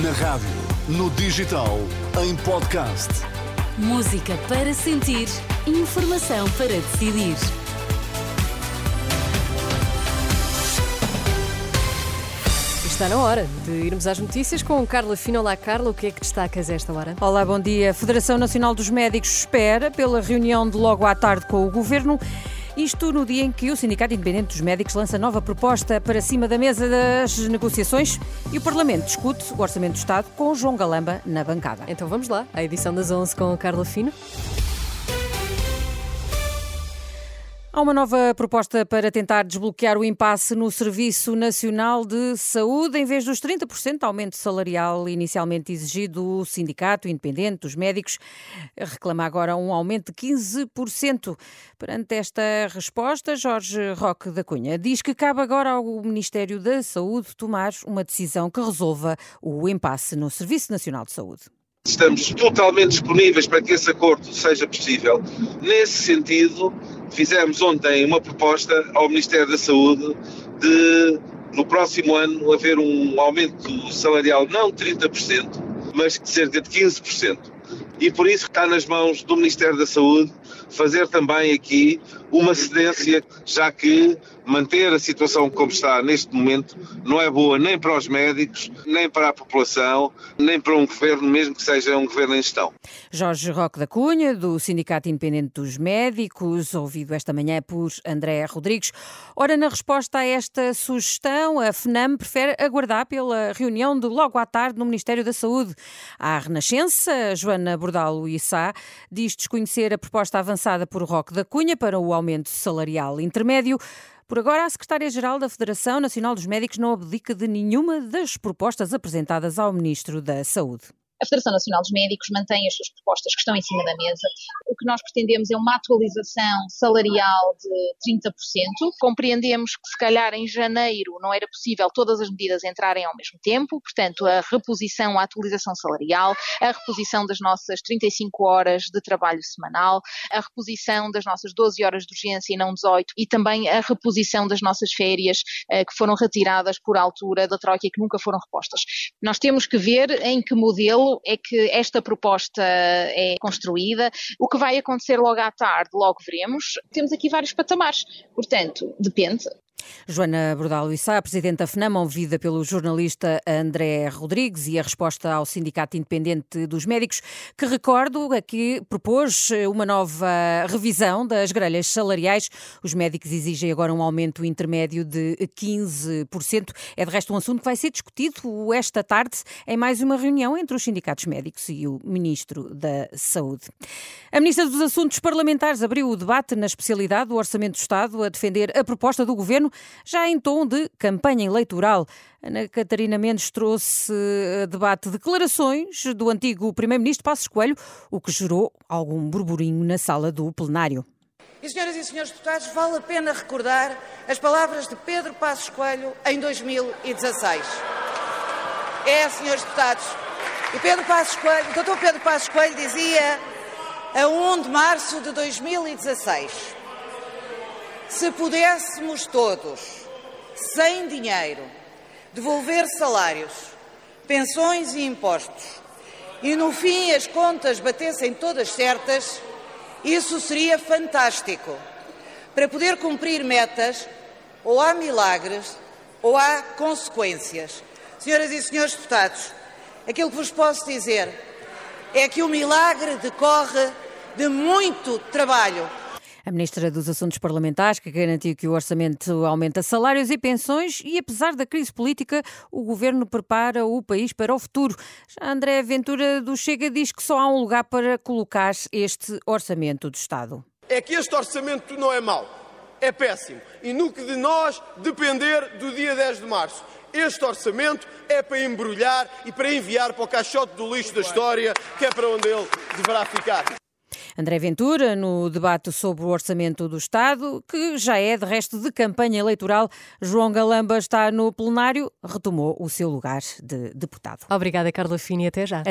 Na rádio, no digital, em podcast. Música para sentir, informação para decidir. Está na hora de irmos às notícias com Carla Fino. Olá, Carla, o que é que destacas esta hora? Olá, bom dia. A Federação Nacional dos Médicos espera pela reunião de logo à tarde com o Governo. Isto no dia em que o Sindicato Independente dos Médicos lança nova proposta para cima da mesa das negociações e o Parlamento discute o Orçamento do Estado com João Galamba na bancada. Então vamos lá, a edição das 11 com Carla Fino. Há uma nova proposta para tentar desbloquear o impasse no Serviço Nacional de Saúde. Em vez dos 30% de aumento salarial inicialmente exigido, o Sindicato Independente dos Médicos reclama agora um aumento de 15%. Perante esta resposta, Jorge Roque da Cunha diz que cabe agora ao Ministério da Saúde tomar uma decisão que resolva o impasse no Serviço Nacional de Saúde. Estamos totalmente disponíveis para que esse acordo seja possível. Nesse sentido, fizemos ontem uma proposta ao Ministério da Saúde de, no próximo ano, haver um aumento salarial não de 30%, mas de cerca de 15%. E por isso está nas mãos do Ministério da Saúde fazer também aqui uma cedência, já que manter a situação como está neste momento não é boa nem para os médicos, nem para a população, nem para um governo, mesmo que seja um governo em gestão. Jorge Roque da Cunha, do Sindicato Independente dos Médicos, ouvido esta manhã por André Rodrigues. Ora, na resposta a esta sugestão, a FNAM prefere aguardar pela reunião de logo à tarde no Ministério da Saúde. À Renascença, Joana Bordalo Issá diz desconhecer a proposta avançada por Roque da Cunha para o aumento salarial intermédio. Por agora, a Secretária-Geral da Federação Nacional dos Médicos não abdica de nenhuma das propostas apresentadas ao Ministro da Saúde. A Federação Nacional dos Médicos mantém as suas propostas que estão em cima da mesa. O que nós pretendemos é uma atualização salarial de 30%. Compreendemos que, se calhar, em janeiro não era possível todas as medidas entrarem ao mesmo tempo, portanto, a reposição, a atualização salarial, a reposição das nossas 35 horas de trabalho semanal, a reposição das nossas 12 horas de urgência e não 18, e também a reposição das nossas férias eh, que foram retiradas por altura da Troika e que nunca foram repostas. Nós temos que ver em que modelo é que esta proposta é construída. O que vai acontecer logo à tarde, logo veremos. Temos aqui vários patamares. Portanto, depende. Joana Bordalo Issa, Presidente da FNAM, ouvida pelo jornalista André Rodrigues e a resposta ao Sindicato Independente dos Médicos, que recordo aqui propôs uma nova revisão das grelhas salariais. Os médicos exigem agora um aumento intermédio de 15%. É de resto um assunto que vai ser discutido esta tarde em mais uma reunião entre os sindicatos médicos e o Ministro da Saúde. A Ministra dos Assuntos Parlamentares abriu o debate na especialidade do Orçamento do Estado a defender a proposta do Governo já em tom de campanha eleitoral. Ana Catarina Mendes trouxe a debate declarações do antigo Primeiro-Ministro Passos Coelho, o que gerou algum burburinho na sala do plenário. E, senhoras e senhores deputados, vale a pena recordar as palavras de Pedro Passos Coelho em 2016. É, senhores deputados, o Pedro Passos Coelho, o doutor Pedro Passos Coelho dizia a 1 de março de 2016 se pudéssemos todos, sem dinheiro, devolver salários, pensões e impostos, e no fim as contas batessem todas certas, isso seria fantástico. Para poder cumprir metas, ou há milagres ou há consequências. Senhoras e senhores deputados, aquilo que vos posso dizer é que o milagre decorre de muito trabalho a Ministra dos Assuntos Parlamentares, que garantiu que o orçamento aumenta salários e pensões e, apesar da crise política, o governo prepara o país para o futuro. Já André Ventura do Chega diz que só há um lugar para colocar este orçamento do Estado. É que este orçamento não é mau, é péssimo. E no que de nós depender do dia 10 de março. Este orçamento é para embrulhar e para enviar para o caixote do lixo da história, que é para onde ele deverá ficar. André Ventura, no debate sobre o orçamento do Estado, que já é de resto de campanha eleitoral, João Galamba está no plenário, retomou o seu lugar de deputado. Obrigada, Carla Fini, até já.